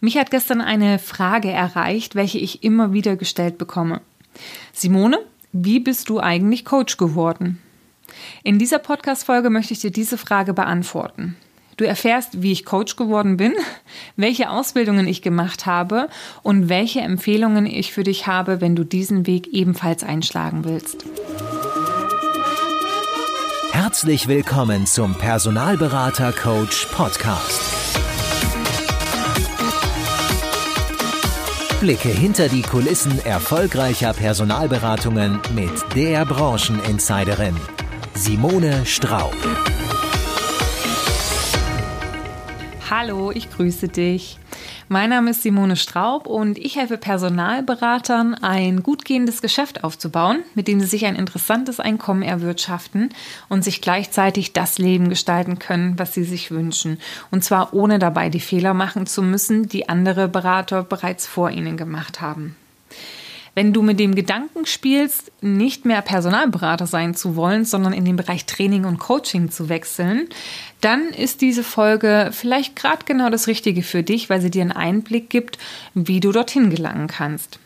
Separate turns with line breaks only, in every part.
Mich hat gestern eine Frage erreicht, welche ich immer wieder gestellt bekomme. Simone, wie bist du eigentlich Coach geworden? In dieser Podcast-Folge möchte ich dir diese Frage beantworten. Du erfährst, wie ich Coach geworden bin, welche Ausbildungen ich gemacht habe und welche Empfehlungen ich für dich habe, wenn du diesen Weg ebenfalls einschlagen willst.
Herzlich willkommen zum Personalberater Coach Podcast. Blicke hinter die Kulissen erfolgreicher Personalberatungen mit der Brancheninsiderin Simone Straub.
Hallo, ich grüße dich. Mein Name ist Simone Straub und ich helfe Personalberatern, ein gut gehendes Geschäft aufzubauen, mit dem sie sich ein interessantes Einkommen erwirtschaften und sich gleichzeitig das Leben gestalten können, was sie sich wünschen. Und zwar ohne dabei die Fehler machen zu müssen, die andere Berater bereits vor ihnen gemacht haben. Wenn du mit dem Gedanken spielst, nicht mehr Personalberater sein zu wollen, sondern in den Bereich Training und Coaching zu wechseln, dann ist diese Folge vielleicht gerade genau das Richtige für dich, weil sie dir einen Einblick gibt, wie du dorthin gelangen kannst.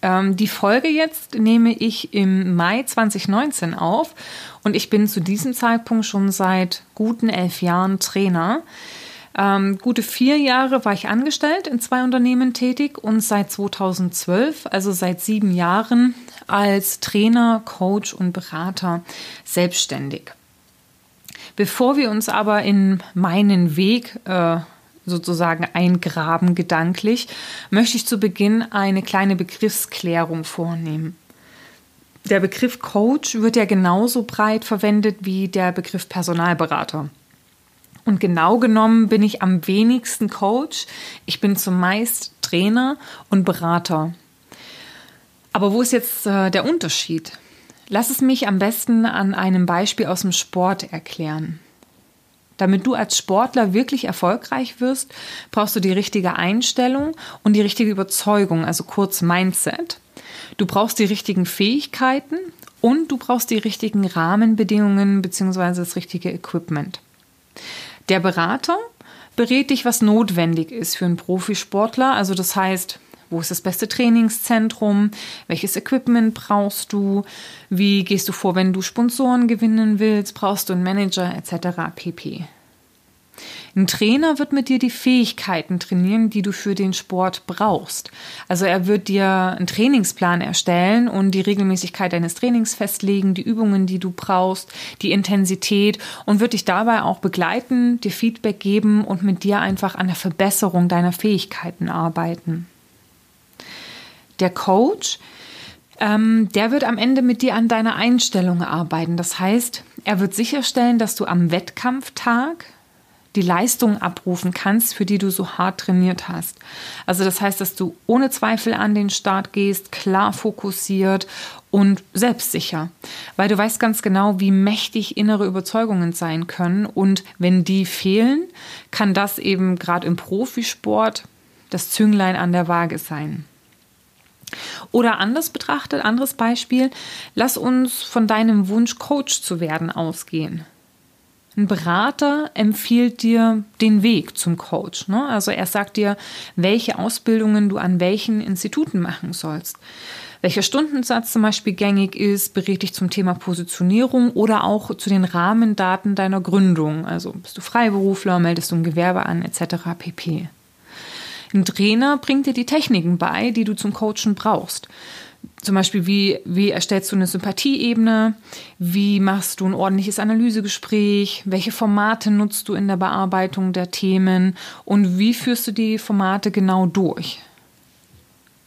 Ähm, die Folge jetzt nehme ich im Mai 2019 auf und ich bin zu diesem Zeitpunkt schon seit guten elf Jahren Trainer. Ähm, gute vier Jahre war ich angestellt in zwei Unternehmen tätig und seit 2012, also seit sieben Jahren, als Trainer, Coach und Berater selbstständig. Bevor wir uns aber in meinen Weg äh, sozusagen eingraben gedanklich, möchte ich zu Beginn eine kleine Begriffsklärung vornehmen. Der Begriff Coach wird ja genauso breit verwendet wie der Begriff Personalberater. Und genau genommen bin ich am wenigsten Coach. Ich bin zumeist Trainer und Berater. Aber wo ist jetzt äh, der Unterschied? Lass es mich am besten an einem Beispiel aus dem Sport erklären. Damit du als Sportler wirklich erfolgreich wirst, brauchst du die richtige Einstellung und die richtige Überzeugung, also kurz Mindset. Du brauchst die richtigen Fähigkeiten und du brauchst die richtigen Rahmenbedingungen bzw. das richtige Equipment. Der Berater berät dich, was notwendig ist für einen Profisportler. Also das heißt, wo ist das beste Trainingszentrum? Welches Equipment brauchst du? Wie gehst du vor, wenn du Sponsoren gewinnen willst? Brauchst du einen Manager etc. pp. Ein Trainer wird mit dir die Fähigkeiten trainieren, die du für den Sport brauchst. Also er wird dir einen Trainingsplan erstellen und die Regelmäßigkeit deines Trainings festlegen, die Übungen, die du brauchst, die Intensität und wird dich dabei auch begleiten, dir Feedback geben und mit dir einfach an der Verbesserung deiner Fähigkeiten arbeiten. Der Coach, ähm, der wird am Ende mit dir an deiner Einstellung arbeiten. Das heißt, er wird sicherstellen, dass du am Wettkampftag die Leistung abrufen kannst, für die du so hart trainiert hast. Also das heißt, dass du ohne Zweifel an den Start gehst, klar fokussiert und selbstsicher, weil du weißt ganz genau, wie mächtig innere Überzeugungen sein können und wenn die fehlen, kann das eben gerade im Profisport das Zünglein an der Waage sein. Oder anders betrachtet, anderes Beispiel, lass uns von deinem Wunsch, Coach zu werden, ausgehen. Ein Berater empfiehlt dir den Weg zum Coach. Ne? Also er sagt dir, welche Ausbildungen du an welchen Instituten machen sollst. Welcher Stundensatz zum Beispiel gängig ist, berät dich zum Thema Positionierung oder auch zu den Rahmendaten deiner Gründung. Also bist du Freiberufler, meldest du ein Gewerbe an, etc. pp. Ein Trainer bringt dir die Techniken bei, die du zum Coachen brauchst zum Beispiel, wie, wie erstellst du eine Sympathieebene? Wie machst du ein ordentliches Analysegespräch? Welche Formate nutzt du in der Bearbeitung der Themen? Und wie führst du die Formate genau durch?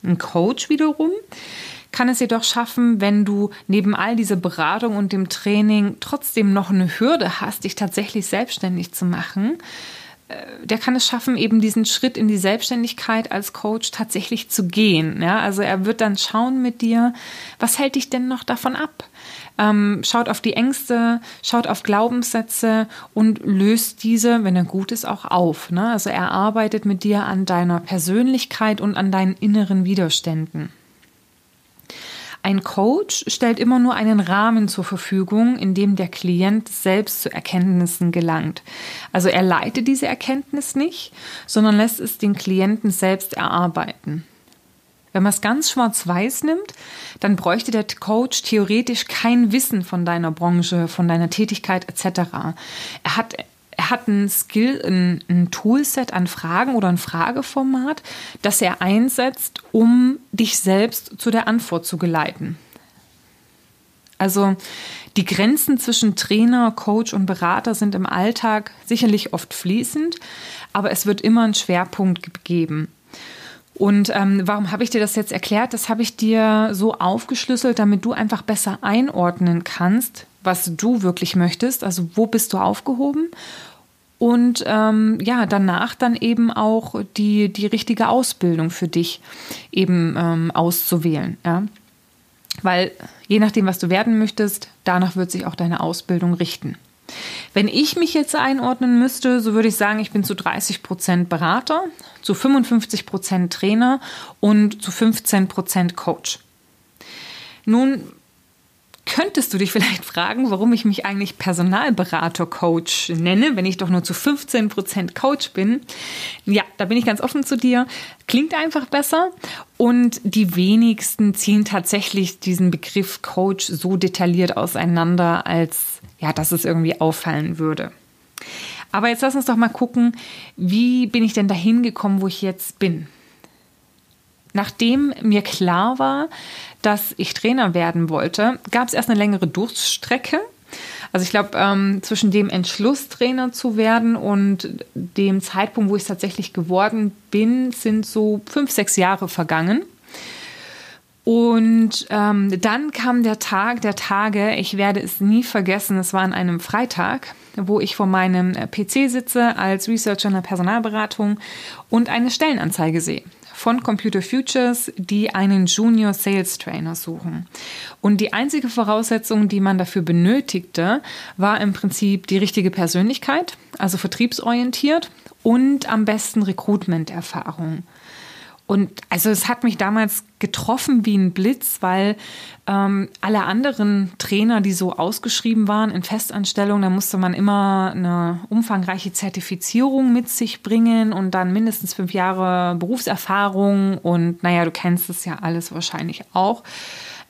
Ein Coach wiederum kann es jedoch schaffen, wenn du neben all dieser Beratung und dem Training trotzdem noch eine Hürde hast, dich tatsächlich selbstständig zu machen, der kann es schaffen, eben diesen Schritt in die Selbstständigkeit als Coach tatsächlich zu gehen. Ja, also er wird dann schauen mit dir, was hält dich denn noch davon ab? Ähm, schaut auf die Ängste, schaut auf Glaubenssätze und löst diese, wenn er gut ist, auch auf. Ne? Also er arbeitet mit dir an deiner Persönlichkeit und an deinen inneren Widerständen. Ein Coach stellt immer nur einen Rahmen zur Verfügung, in dem der Klient selbst zu Erkenntnissen gelangt. Also er leitet diese Erkenntnis nicht, sondern lässt es den Klienten selbst erarbeiten. Wenn man es ganz schwarz-weiß nimmt, dann bräuchte der Coach theoretisch kein Wissen von deiner Branche, von deiner Tätigkeit etc. Er hat er hat ein Skill, ein, ein, Toolset an Fragen oder ein Frageformat, das er einsetzt, um dich selbst zu der Antwort zu geleiten. Also die Grenzen zwischen Trainer, Coach und Berater sind im Alltag sicherlich oft fließend, aber es wird immer einen Schwerpunkt gegeben. Und ähm, warum habe ich dir das jetzt erklärt? Das habe ich dir so aufgeschlüsselt, damit du einfach besser einordnen kannst, was du wirklich möchtest. Also wo bist du aufgehoben und ähm, ja, danach dann eben auch die, die richtige Ausbildung für dich eben ähm, auszuwählen. Ja? Weil je nachdem, was du werden möchtest, danach wird sich auch deine Ausbildung richten. Wenn ich mich jetzt einordnen müsste, so würde ich sagen, ich bin zu 30 Prozent Berater, zu 55 Prozent Trainer und zu 15 Prozent Coach. Nun könntest du dich vielleicht fragen, warum ich mich eigentlich Personalberater-Coach nenne, wenn ich doch nur zu 15% Coach bin. Ja, da bin ich ganz offen zu dir. Klingt einfach besser. Und die wenigsten ziehen tatsächlich diesen Begriff Coach so detailliert auseinander, als ja, dass es irgendwie auffallen würde. Aber jetzt lass uns doch mal gucken, wie bin ich denn dahin gekommen, wo ich jetzt bin? Nachdem mir klar war, dass ich Trainer werden wollte, gab es erst eine längere Durststrecke. Also ich glaube, ähm, zwischen dem Entschluss, Trainer zu werden und dem Zeitpunkt, wo ich es tatsächlich geworden bin, sind so fünf, sechs Jahre vergangen. Und ähm, dann kam der Tag der Tage, ich werde es nie vergessen, es war an einem Freitag, wo ich vor meinem PC sitze als Researcher in der Personalberatung und eine Stellenanzeige sehe von Computer Futures, die einen Junior Sales Trainer suchen. Und die einzige Voraussetzung, die man dafür benötigte, war im Prinzip die richtige Persönlichkeit, also vertriebsorientiert und am besten Recruitment-Erfahrung. Und also es hat mich damals getroffen wie ein Blitz, weil ähm, alle anderen Trainer, die so ausgeschrieben waren in Festanstellung, da musste man immer eine umfangreiche Zertifizierung mit sich bringen und dann mindestens fünf Jahre Berufserfahrung und naja, du kennst es ja alles wahrscheinlich auch.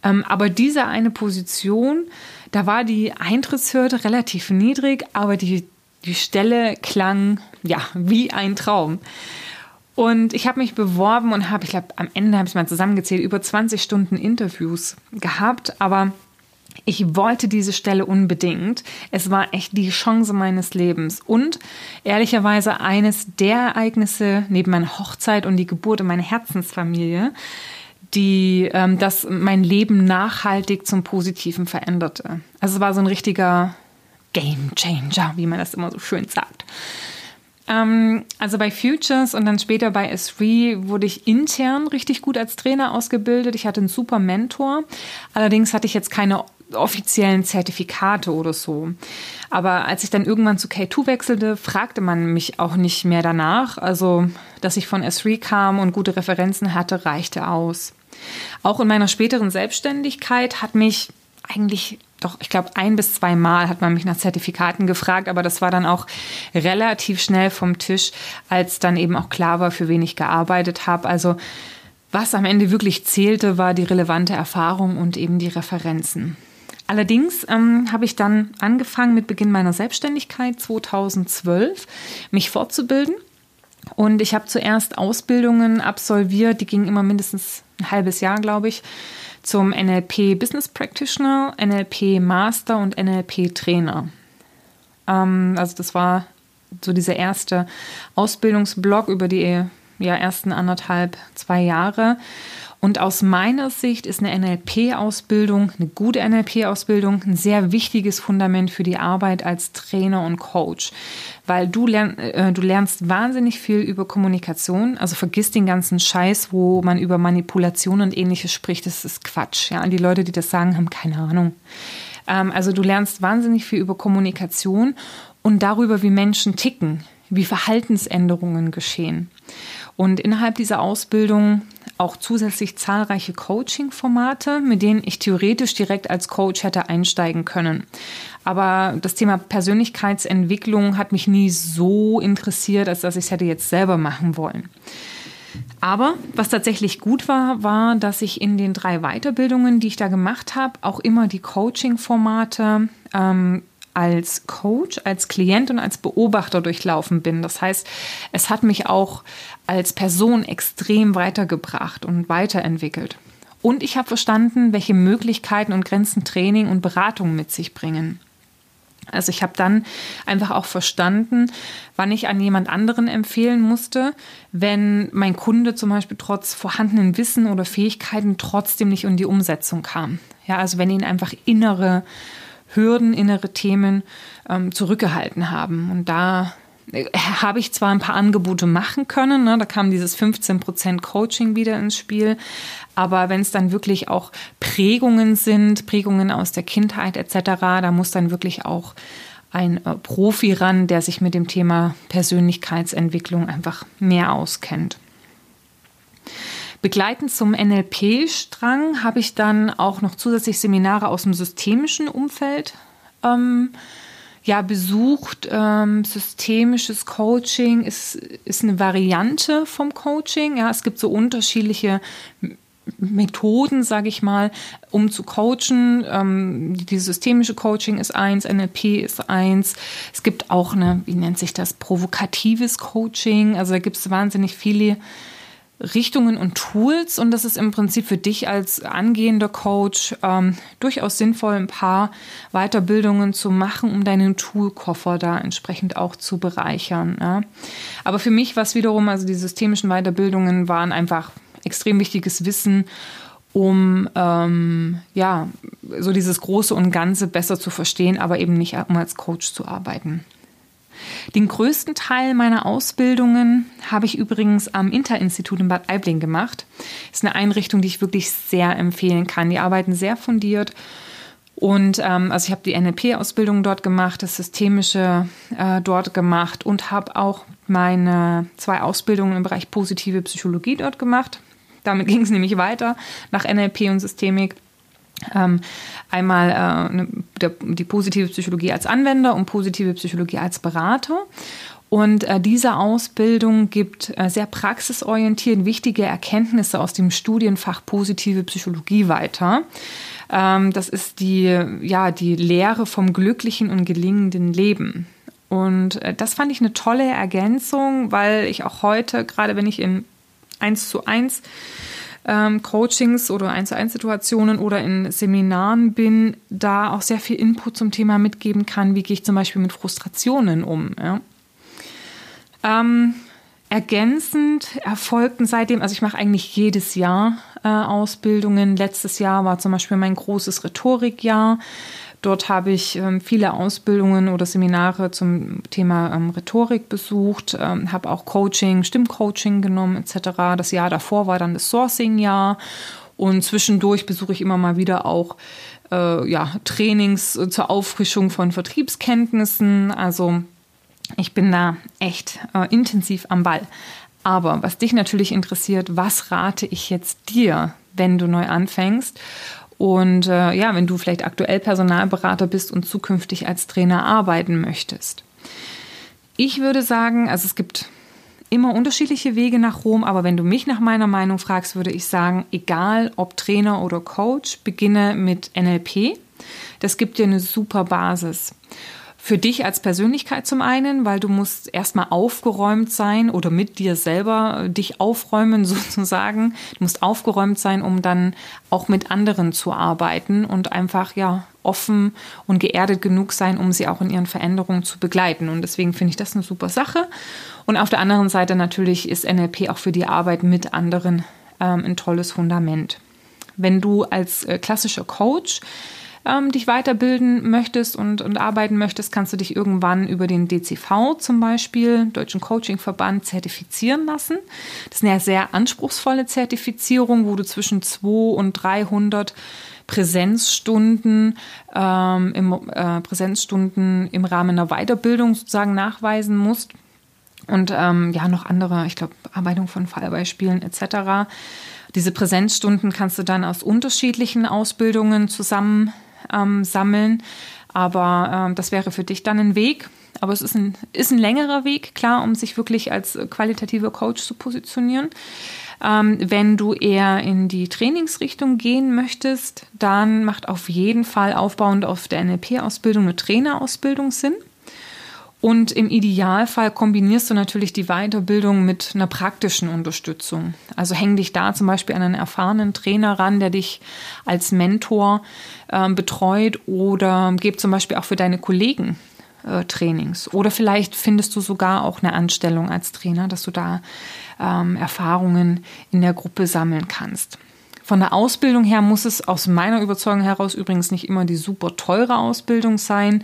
Ähm, aber diese eine Position, da war die Eintrittshürde relativ niedrig, aber die, die Stelle klang ja wie ein Traum. Und ich habe mich beworben und habe, ich glaube, am Ende habe ich mal zusammengezählt, über 20 Stunden Interviews gehabt. Aber ich wollte diese Stelle unbedingt. Es war echt die Chance meines Lebens und ehrlicherweise eines der Ereignisse neben meiner Hochzeit und die Geburt in meiner Herzensfamilie, die ähm, das mein Leben nachhaltig zum Positiven veränderte. Also es war so ein richtiger Game Changer, wie man das immer so schön sagt. Ähm, also bei Futures und dann später bei S3 wurde ich intern richtig gut als Trainer ausgebildet. Ich hatte einen super Mentor. Allerdings hatte ich jetzt keine offiziellen Zertifikate oder so. Aber als ich dann irgendwann zu K2 wechselte, fragte man mich auch nicht mehr danach. Also, dass ich von S3 kam und gute Referenzen hatte, reichte aus. Auch in meiner späteren Selbstständigkeit hat mich eigentlich doch, ich glaube, ein bis zwei Mal hat man mich nach Zertifikaten gefragt, aber das war dann auch relativ schnell vom Tisch, als dann eben auch klar war, für wen ich gearbeitet habe. Also was am Ende wirklich zählte, war die relevante Erfahrung und eben die Referenzen. Allerdings ähm, habe ich dann angefangen mit Beginn meiner Selbstständigkeit 2012, mich fortzubilden. Und ich habe zuerst Ausbildungen absolviert, die gingen immer mindestens ein halbes Jahr, glaube ich zum NLP Business Practitioner, NLP Master und NLP Trainer. Ähm, also das war so dieser erste Ausbildungsblock über die ja, ersten anderthalb, zwei Jahre. Und aus meiner Sicht ist eine NLP-Ausbildung, eine gute NLP-Ausbildung, ein sehr wichtiges Fundament für die Arbeit als Trainer und Coach, weil du, lern, äh, du lernst wahnsinnig viel über Kommunikation. Also vergiss den ganzen Scheiß, wo man über Manipulation und ähnliches spricht. Das ist Quatsch. Ja, die Leute, die das sagen, haben keine Ahnung. Ähm, also du lernst wahnsinnig viel über Kommunikation und darüber, wie Menschen ticken, wie Verhaltensänderungen geschehen. Und innerhalb dieser Ausbildung auch zusätzlich zahlreiche Coaching-Formate, mit denen ich theoretisch direkt als Coach hätte einsteigen können. Aber das Thema Persönlichkeitsentwicklung hat mich nie so interessiert, als dass ich es hätte jetzt selber machen wollen. Aber was tatsächlich gut war, war, dass ich in den drei Weiterbildungen, die ich da gemacht habe, auch immer die Coaching-Formate ähm, als Coach, als Klient und als Beobachter durchlaufen bin. Das heißt, es hat mich auch als Person extrem weitergebracht und weiterentwickelt. Und ich habe verstanden, welche Möglichkeiten und Grenzen Training und Beratung mit sich bringen. Also ich habe dann einfach auch verstanden, wann ich an jemand anderen empfehlen musste, wenn mein Kunde zum Beispiel trotz vorhandenen Wissen oder Fähigkeiten trotzdem nicht in die Umsetzung kam. Ja, also wenn ihn einfach innere Hürden, innere Themen ähm, zurückgehalten haben. Und da äh, habe ich zwar ein paar Angebote machen können, ne, da kam dieses 15% Coaching wieder ins Spiel, aber wenn es dann wirklich auch Prägungen sind, Prägungen aus der Kindheit etc., da muss dann wirklich auch ein äh, Profi ran, der sich mit dem Thema Persönlichkeitsentwicklung einfach mehr auskennt. Begleitend zum NLP-Strang habe ich dann auch noch zusätzlich Seminare aus dem systemischen Umfeld ähm, ja, besucht. Ähm, systemisches Coaching ist, ist eine Variante vom Coaching. Ja, es gibt so unterschiedliche Methoden, sage ich mal, um zu coachen. Ähm, die systemische Coaching ist eins, NLP ist eins. Es gibt auch eine, wie nennt sich das, provokatives Coaching. Also da gibt es wahnsinnig viele Richtungen und Tools und das ist im Prinzip für dich als angehender Coach ähm, durchaus sinnvoll, ein paar Weiterbildungen zu machen, um deinen Toolkoffer da entsprechend auch zu bereichern. Ja. Aber für mich war es wiederum, also die systemischen Weiterbildungen waren einfach extrem wichtiges Wissen, um ähm, ja so dieses Große und Ganze besser zu verstehen, aber eben nicht um als Coach zu arbeiten. Den größten Teil meiner Ausbildungen habe ich übrigens am Interinstitut in Bad Aibling gemacht. Das ist eine Einrichtung, die ich wirklich sehr empfehlen kann. Die arbeiten sehr fundiert. Und ähm, also ich habe die NLP-Ausbildung dort gemacht, das Systemische äh, dort gemacht und habe auch meine zwei Ausbildungen im Bereich positive Psychologie dort gemacht. Damit ging es nämlich weiter nach NLP und Systemik. Ähm, einmal äh, ne, der, die positive Psychologie als Anwender und positive Psychologie als Berater. Und äh, diese Ausbildung gibt äh, sehr praxisorientiert wichtige Erkenntnisse aus dem Studienfach positive Psychologie weiter. Ähm, das ist die, ja, die Lehre vom glücklichen und gelingenden Leben. Und äh, das fand ich eine tolle Ergänzung, weil ich auch heute, gerade wenn ich in 1 zu 1 ähm, Coachings oder 1 zu 1 Situationen oder in Seminaren bin, da auch sehr viel Input zum Thema mitgeben kann, wie gehe ich zum Beispiel mit Frustrationen um. Ja. Ähm, ergänzend erfolgten seitdem, also ich mache eigentlich jedes Jahr äh, Ausbildungen. Letztes Jahr war zum Beispiel mein großes Rhetorikjahr. Dort habe ich ähm, viele Ausbildungen oder Seminare zum Thema ähm, Rhetorik besucht, ähm, habe auch Coaching, Stimmcoaching genommen etc. Das Jahr davor war dann das Sourcing-Jahr und zwischendurch besuche ich immer mal wieder auch äh, ja, Trainings zur Auffrischung von Vertriebskenntnissen. Also ich bin da echt äh, intensiv am Ball. Aber was dich natürlich interessiert, was rate ich jetzt dir, wenn du neu anfängst? Und äh, ja, wenn du vielleicht aktuell Personalberater bist und zukünftig als Trainer arbeiten möchtest. Ich würde sagen, also es gibt immer unterschiedliche Wege nach Rom, aber wenn du mich nach meiner Meinung fragst, würde ich sagen, egal ob Trainer oder Coach, beginne mit NLP. Das gibt dir eine super Basis für dich als Persönlichkeit zum einen, weil du musst erstmal aufgeräumt sein oder mit dir selber dich aufräumen sozusagen. Du musst aufgeräumt sein, um dann auch mit anderen zu arbeiten und einfach ja offen und geerdet genug sein, um sie auch in ihren Veränderungen zu begleiten. Und deswegen finde ich das eine super Sache. Und auf der anderen Seite natürlich ist NLP auch für die Arbeit mit anderen ähm, ein tolles Fundament. Wenn du als äh, klassischer Coach ähm, dich weiterbilden möchtest und, und arbeiten möchtest, kannst du dich irgendwann über den DCV zum Beispiel, Deutschen Coaching Verband, zertifizieren lassen. Das ist eine sehr anspruchsvolle Zertifizierung, wo du zwischen 200 und 300 Präsenzstunden, ähm, im, äh, Präsenzstunden im Rahmen einer Weiterbildung sozusagen nachweisen musst. und ähm, ja, noch andere, ich glaube, Arbeitung von Fallbeispielen etc. Diese Präsenzstunden kannst du dann aus unterschiedlichen Ausbildungen zusammen ähm, sammeln. Aber ähm, das wäre für dich dann ein Weg. Aber es ist ein, ist ein längerer Weg, klar, um sich wirklich als qualitativer Coach zu positionieren. Ähm, wenn du eher in die Trainingsrichtung gehen möchtest, dann macht auf jeden Fall aufbauend auf der NLP-Ausbildung eine Trainerausbildung Sinn. Und im Idealfall kombinierst du natürlich die Weiterbildung mit einer praktischen Unterstützung. Also häng dich da zum Beispiel an einen erfahrenen Trainer ran, der dich als Mentor äh, betreut oder gib zum Beispiel auch für deine Kollegen äh, Trainings. Oder vielleicht findest du sogar auch eine Anstellung als Trainer, dass du da ähm, Erfahrungen in der Gruppe sammeln kannst. Von der Ausbildung her muss es aus meiner Überzeugung heraus übrigens nicht immer die super teure Ausbildung sein.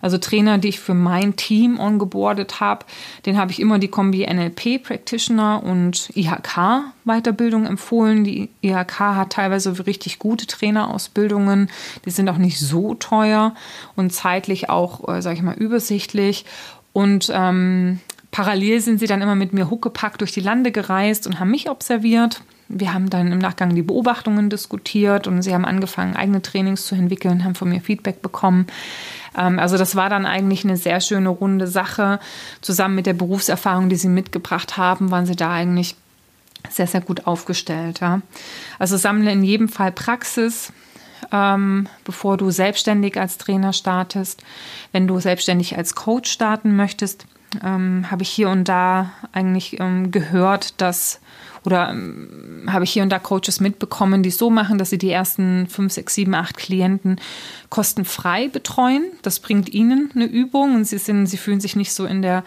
Also Trainer, die ich für mein Team ongeboardet habe, den habe ich immer die Kombi NLP Practitioner und IHK Weiterbildung empfohlen. Die IHK hat teilweise richtig gute Trainerausbildungen. Die sind auch nicht so teuer und zeitlich auch, äh, sage ich mal, übersichtlich. Und ähm, parallel sind sie dann immer mit mir huckepack durch die Lande gereist und haben mich observiert. Wir haben dann im Nachgang die Beobachtungen diskutiert und sie haben angefangen, eigene Trainings zu entwickeln, haben von mir Feedback bekommen. Ähm, also das war dann eigentlich eine sehr schöne runde Sache. Zusammen mit der Berufserfahrung, die sie mitgebracht haben, waren sie da eigentlich sehr, sehr gut aufgestellt. Also sammle in jedem Fall Praxis, ähm, bevor du selbstständig als Trainer startest. Wenn du selbstständig als Coach starten möchtest, ähm, habe ich hier und da eigentlich ähm, gehört, dass oder ähm, habe ich hier und da Coaches mitbekommen, die es so machen, dass sie die ersten fünf, sechs, sieben, acht Klienten kostenfrei betreuen. Das bringt ihnen eine Übung und sie sind, sie fühlen sich nicht so in der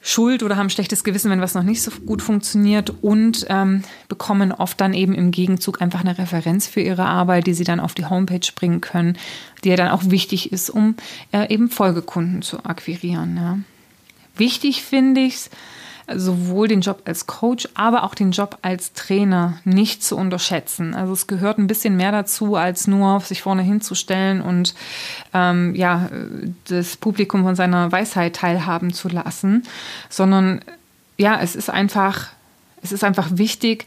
Schuld oder haben schlechtes Gewissen, wenn was noch nicht so gut funktioniert und ähm, bekommen oft dann eben im Gegenzug einfach eine Referenz für ihre Arbeit, die sie dann auf die Homepage bringen können, die ja dann auch wichtig ist, um äh, eben Folgekunden zu akquirieren. Ja. Wichtig finde ich es, sowohl den Job als Coach, aber auch den Job als Trainer nicht zu unterschätzen. Also es gehört ein bisschen mehr dazu, als nur sich vorne hinzustellen und ähm, ja, das Publikum von seiner Weisheit teilhaben zu lassen, sondern ja, es ist einfach, es ist einfach wichtig,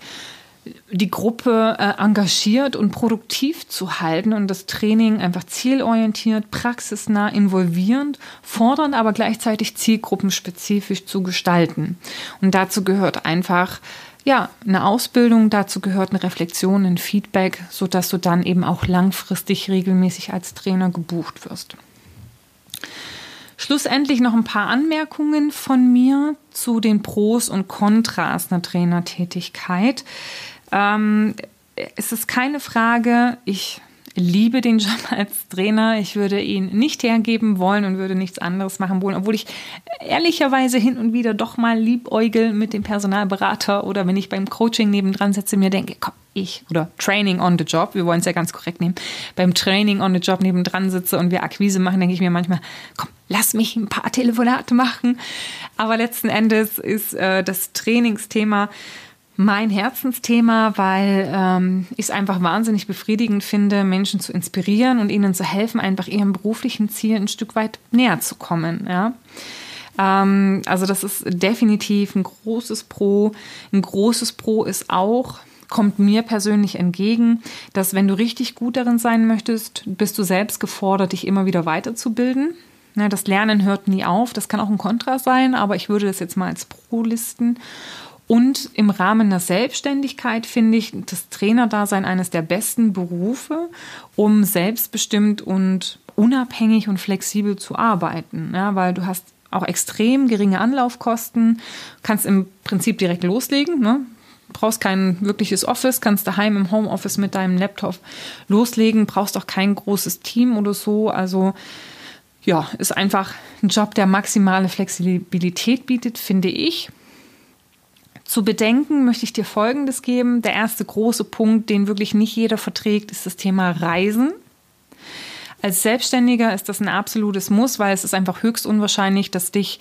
die Gruppe äh, engagiert und produktiv zu halten und das Training einfach zielorientiert, praxisnah, involvierend, fordernd, aber gleichzeitig zielgruppenspezifisch zu gestalten. Und dazu gehört einfach ja, eine Ausbildung, dazu gehört eine Reflexion, ein Feedback, sodass du dann eben auch langfristig regelmäßig als Trainer gebucht wirst. Schlussendlich noch ein paar Anmerkungen von mir zu den Pros und Kontras einer Trainertätigkeit. Ähm, es ist keine Frage, ich liebe den Job als Trainer. Ich würde ihn nicht hergeben wollen und würde nichts anderes machen wollen, obwohl ich ehrlicherweise hin und wieder doch mal liebäugel mit dem Personalberater oder wenn ich beim Coaching nebendran sitze, mir denke, komm, ich oder Training on the Job, wir wollen es ja ganz korrekt nehmen, beim Training on the Job nebendran sitze und wir Akquise machen, denke ich mir manchmal, komm, lass mich ein paar Telefonate machen. Aber letzten Endes ist äh, das Trainingsthema mein Herzensthema, weil ähm, ich es einfach wahnsinnig befriedigend finde, Menschen zu inspirieren und ihnen zu helfen, einfach ihrem beruflichen Ziel ein Stück weit näher zu kommen. Ja? Ähm, also das ist definitiv ein großes Pro. Ein großes Pro ist auch, kommt mir persönlich entgegen, dass wenn du richtig gut darin sein möchtest, bist du selbst gefordert, dich immer wieder weiterzubilden. Ne, das Lernen hört nie auf. Das kann auch ein Kontra sein, aber ich würde das jetzt mal als Pro listen. Und im Rahmen der Selbstständigkeit finde ich das Trainerdasein eines der besten Berufe, um selbstbestimmt und unabhängig und flexibel zu arbeiten. Ja, weil du hast auch extrem geringe Anlaufkosten, kannst im Prinzip direkt loslegen. Ne? brauchst kein wirkliches Office, kannst daheim im Homeoffice mit deinem Laptop loslegen, brauchst auch kein großes Team oder so. Also ja, ist einfach ein Job, der maximale Flexibilität bietet, finde ich. Zu bedenken möchte ich dir Folgendes geben. Der erste große Punkt, den wirklich nicht jeder verträgt, ist das Thema Reisen. Als Selbstständiger ist das ein absolutes Muss, weil es ist einfach höchst unwahrscheinlich, dass dich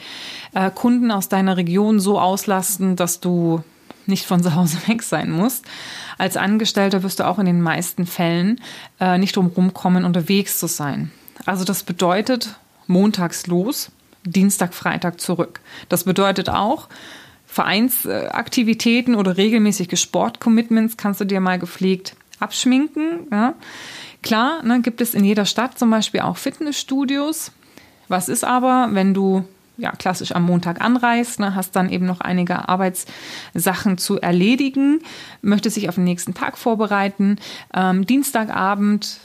äh, Kunden aus deiner Region so auslasten, dass du nicht von zu Hause weg sein musst. Als Angestellter wirst du auch in den meisten Fällen äh, nicht drum rumkommen, unterwegs zu sein. Also das bedeutet montags los, Dienstag, Freitag zurück. Das bedeutet auch, Vereinsaktivitäten oder regelmäßige Sportcommitments kannst du dir mal gepflegt abschminken. Ja. Klar, ne, gibt es in jeder Stadt zum Beispiel auch Fitnessstudios. Was ist aber, wenn du ja, klassisch am Montag anreist, ne, hast dann eben noch einige Arbeitssachen zu erledigen, möchtest dich auf den nächsten Tag vorbereiten. Ähm, Dienstagabend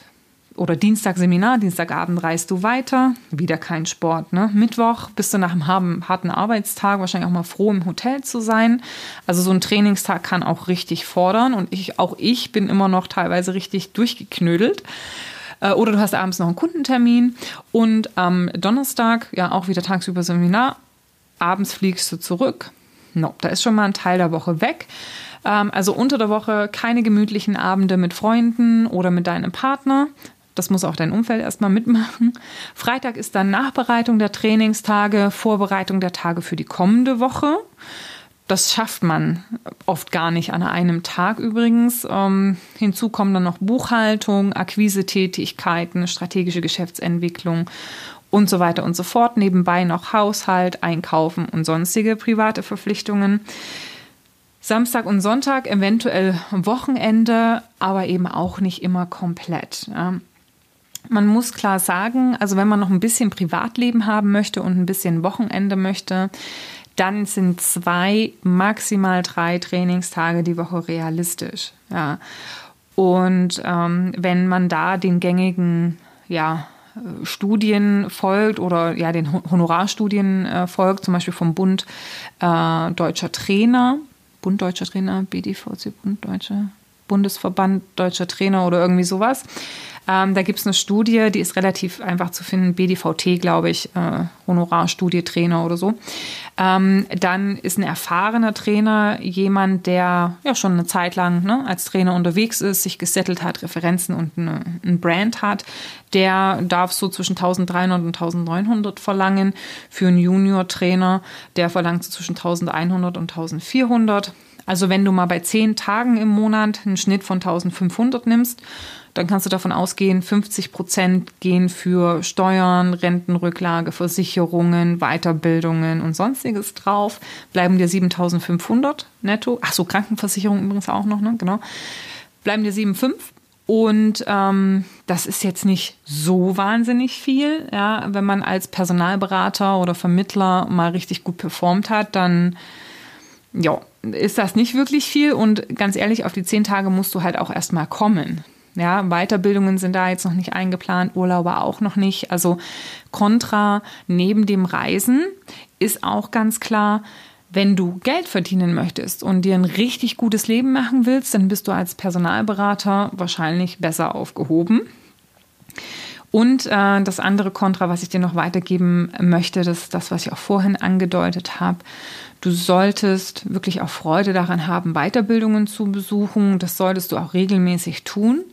oder Dienstagseminar, Dienstagabend reist du weiter, wieder kein Sport. Ne? Mittwoch bist du nach einem harten Arbeitstag wahrscheinlich auch mal froh, im Hotel zu sein. Also so ein Trainingstag kann auch richtig fordern und ich, auch ich bin immer noch teilweise richtig durchgeknödelt. Äh, oder du hast abends noch einen Kundentermin und am Donnerstag, ja auch wieder tagsüber Seminar, abends fliegst du zurück. No, da ist schon mal ein Teil der Woche weg. Ähm, also unter der Woche keine gemütlichen Abende mit Freunden oder mit deinem Partner. Das muss auch dein Umfeld erstmal mitmachen. Freitag ist dann Nachbereitung der Trainingstage, Vorbereitung der Tage für die kommende Woche. Das schafft man oft gar nicht an einem Tag übrigens. Ähm, hinzu kommen dann noch Buchhaltung, Akquisetätigkeiten, strategische Geschäftsentwicklung und so weiter und so fort. Nebenbei noch Haushalt, Einkaufen und sonstige private Verpflichtungen. Samstag und Sonntag eventuell Wochenende, aber eben auch nicht immer komplett. Man muss klar sagen, also wenn man noch ein bisschen Privatleben haben möchte und ein bisschen Wochenende möchte, dann sind zwei, maximal drei Trainingstage die Woche realistisch. Ja. Und ähm, wenn man da den gängigen ja, Studien folgt oder ja den Honorarstudien äh, folgt, zum Beispiel vom Bund äh, Deutscher Trainer, Bund Deutscher Trainer, BDVC, Bund Deutscher Bundesverband Deutscher Trainer oder irgendwie sowas, ähm, da gibt es eine Studie, die ist relativ einfach zu finden, BDVT, glaube ich, äh, Honorarstudie Trainer oder so. Ähm, dann ist ein erfahrener Trainer jemand, der ja schon eine Zeit lang ne, als Trainer unterwegs ist, sich gesettelt hat, Referenzen und eine, ein Brand hat. Der darf so zwischen 1300 und 1900 verlangen. Für einen Junior-Trainer, der verlangt so zwischen 1100 und 1400. Also wenn du mal bei zehn Tagen im Monat einen Schnitt von 1500 nimmst, dann kannst du davon ausgehen, 50 Prozent gehen für Steuern, Rentenrücklage, Versicherungen, Weiterbildungen und sonstiges drauf. Bleiben dir 7500 netto. Ach so, Krankenversicherung übrigens auch noch, ne? Genau. Bleiben dir 7,5. Und ähm, das ist jetzt nicht so wahnsinnig viel. Ja, wenn man als Personalberater oder Vermittler mal richtig gut performt hat, dann ja, ist das nicht wirklich viel. Und ganz ehrlich, auf die zehn Tage musst du halt auch erstmal kommen. Ja, Weiterbildungen sind da jetzt noch nicht eingeplant, Urlaube auch noch nicht. Also Contra neben dem Reisen ist auch ganz klar, wenn du Geld verdienen möchtest und dir ein richtig gutes Leben machen willst, dann bist du als Personalberater wahrscheinlich besser aufgehoben. Und äh, das andere Kontra, was ich dir noch weitergeben möchte, das ist das, was ich auch vorhin angedeutet habe. Du solltest wirklich auch Freude daran haben, Weiterbildungen zu besuchen. Das solltest du auch regelmäßig tun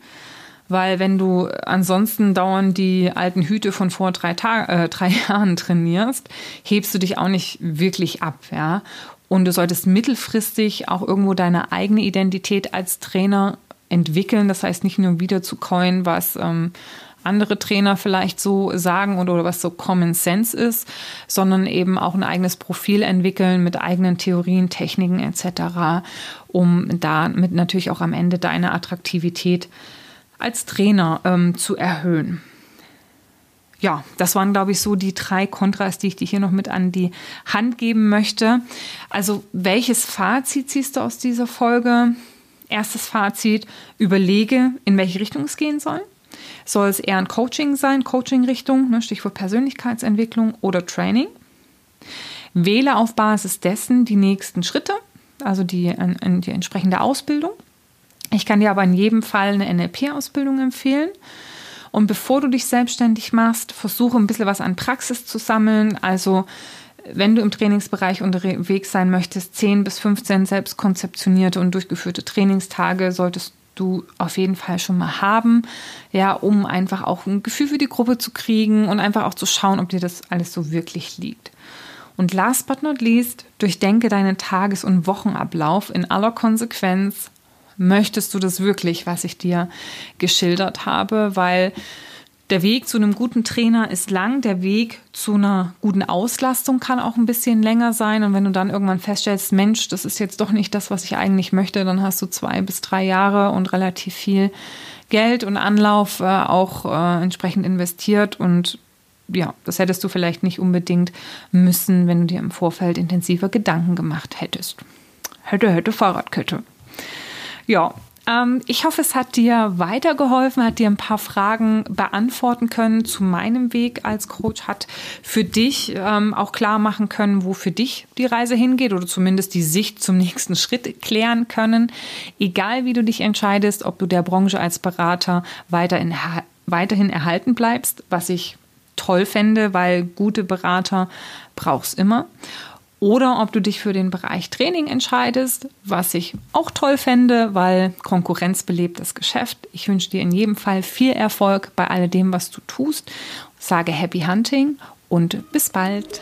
weil wenn du ansonsten dauernd die alten Hüte von vor drei, Tag, äh, drei Jahren trainierst, hebst du dich auch nicht wirklich ab, ja. Und du solltest mittelfristig auch irgendwo deine eigene Identität als Trainer entwickeln. Das heißt nicht nur wieder zu coin, was ähm, andere Trainer vielleicht so sagen oder, oder was so Common Sense ist, sondern eben auch ein eigenes Profil entwickeln mit eigenen Theorien, Techniken etc., um damit natürlich auch am Ende deine Attraktivität als Trainer ähm, zu erhöhen. Ja, das waren, glaube ich, so die drei Kontras, die ich dir hier noch mit an die Hand geben möchte. Also, welches Fazit ziehst du aus dieser Folge? Erstes Fazit, überlege, in welche Richtung es gehen soll. Soll es eher ein Coaching sein, Coaching-Richtung, ne, Stichwort Persönlichkeitsentwicklung oder Training? Wähle auf Basis dessen die nächsten Schritte, also die, die entsprechende Ausbildung. Ich kann dir aber in jedem Fall eine NLP-Ausbildung empfehlen. Und bevor du dich selbstständig machst, versuche ein bisschen was an Praxis zu sammeln. Also wenn du im Trainingsbereich unterwegs sein möchtest, 10 bis 15 selbst konzeptionierte und durchgeführte Trainingstage solltest du auf jeden Fall schon mal haben, ja, um einfach auch ein Gefühl für die Gruppe zu kriegen und einfach auch zu schauen, ob dir das alles so wirklich liegt. Und last but not least, durchdenke deinen Tages- und Wochenablauf in aller Konsequenz möchtest du das wirklich, was ich dir geschildert habe, weil Der Weg zu einem guten Trainer ist lang, der Weg zu einer guten Auslastung kann auch ein bisschen länger sein. Und wenn du dann irgendwann feststellst, Mensch, das ist jetzt doch nicht das, was ich eigentlich möchte, dann hast du zwei bis drei Jahre und relativ viel Geld und Anlauf äh, auch äh, entsprechend investiert. Und ja, das hättest du vielleicht nicht unbedingt müssen, wenn du dir im Vorfeld intensiver Gedanken gemacht hättest. Hätte, hätte Fahrradkette. Ja, ähm, ich hoffe, es hat dir weitergeholfen, hat dir ein paar Fragen beantworten können zu meinem Weg als Coach, hat für dich ähm, auch klar machen können, wo für dich die Reise hingeht oder zumindest die Sicht zum nächsten Schritt klären können. Egal wie du dich entscheidest, ob du der Branche als Berater weiterhin, weiterhin erhalten bleibst, was ich toll fände, weil gute Berater brauchst immer oder ob du dich für den Bereich Training entscheidest, was ich auch toll fände, weil Konkurrenz belebt das Geschäft. Ich wünsche dir in jedem Fall viel Erfolg bei alledem, was du tust. Sage Happy Hunting und bis bald.